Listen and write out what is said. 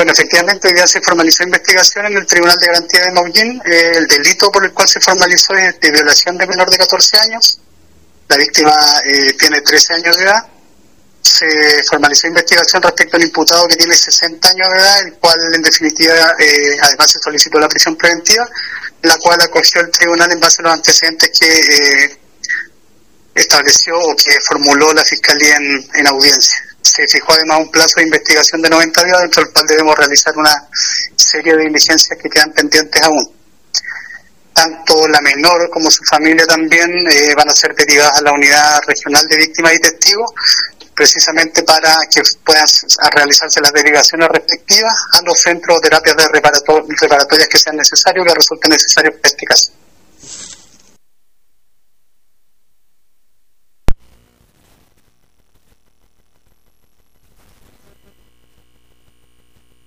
Bueno, efectivamente hoy día se formalizó investigación en el Tribunal de Garantía de Maullín. Eh, el delito por el cual se formalizó es de violación de menor de 14 años. La víctima eh, tiene 13 años de edad. Se formalizó investigación respecto al imputado que tiene 60 años de edad, el cual en definitiva eh, además se solicitó la prisión preventiva, la cual acogió el tribunal en base a los antecedentes que estableció o que formuló la Fiscalía en audiencia. Se fijó además un plazo de investigación de 90 días, dentro del cual debemos realizar una serie de diligencias que quedan pendientes aún. Tanto la menor como su familia también eh, van a ser derivadas a la unidad regional de víctimas y testigos, precisamente para que puedan realizarse las derivaciones respectivas a los centros o terapias de reparatorias que sean necesarios, que resulten necesarios para caso.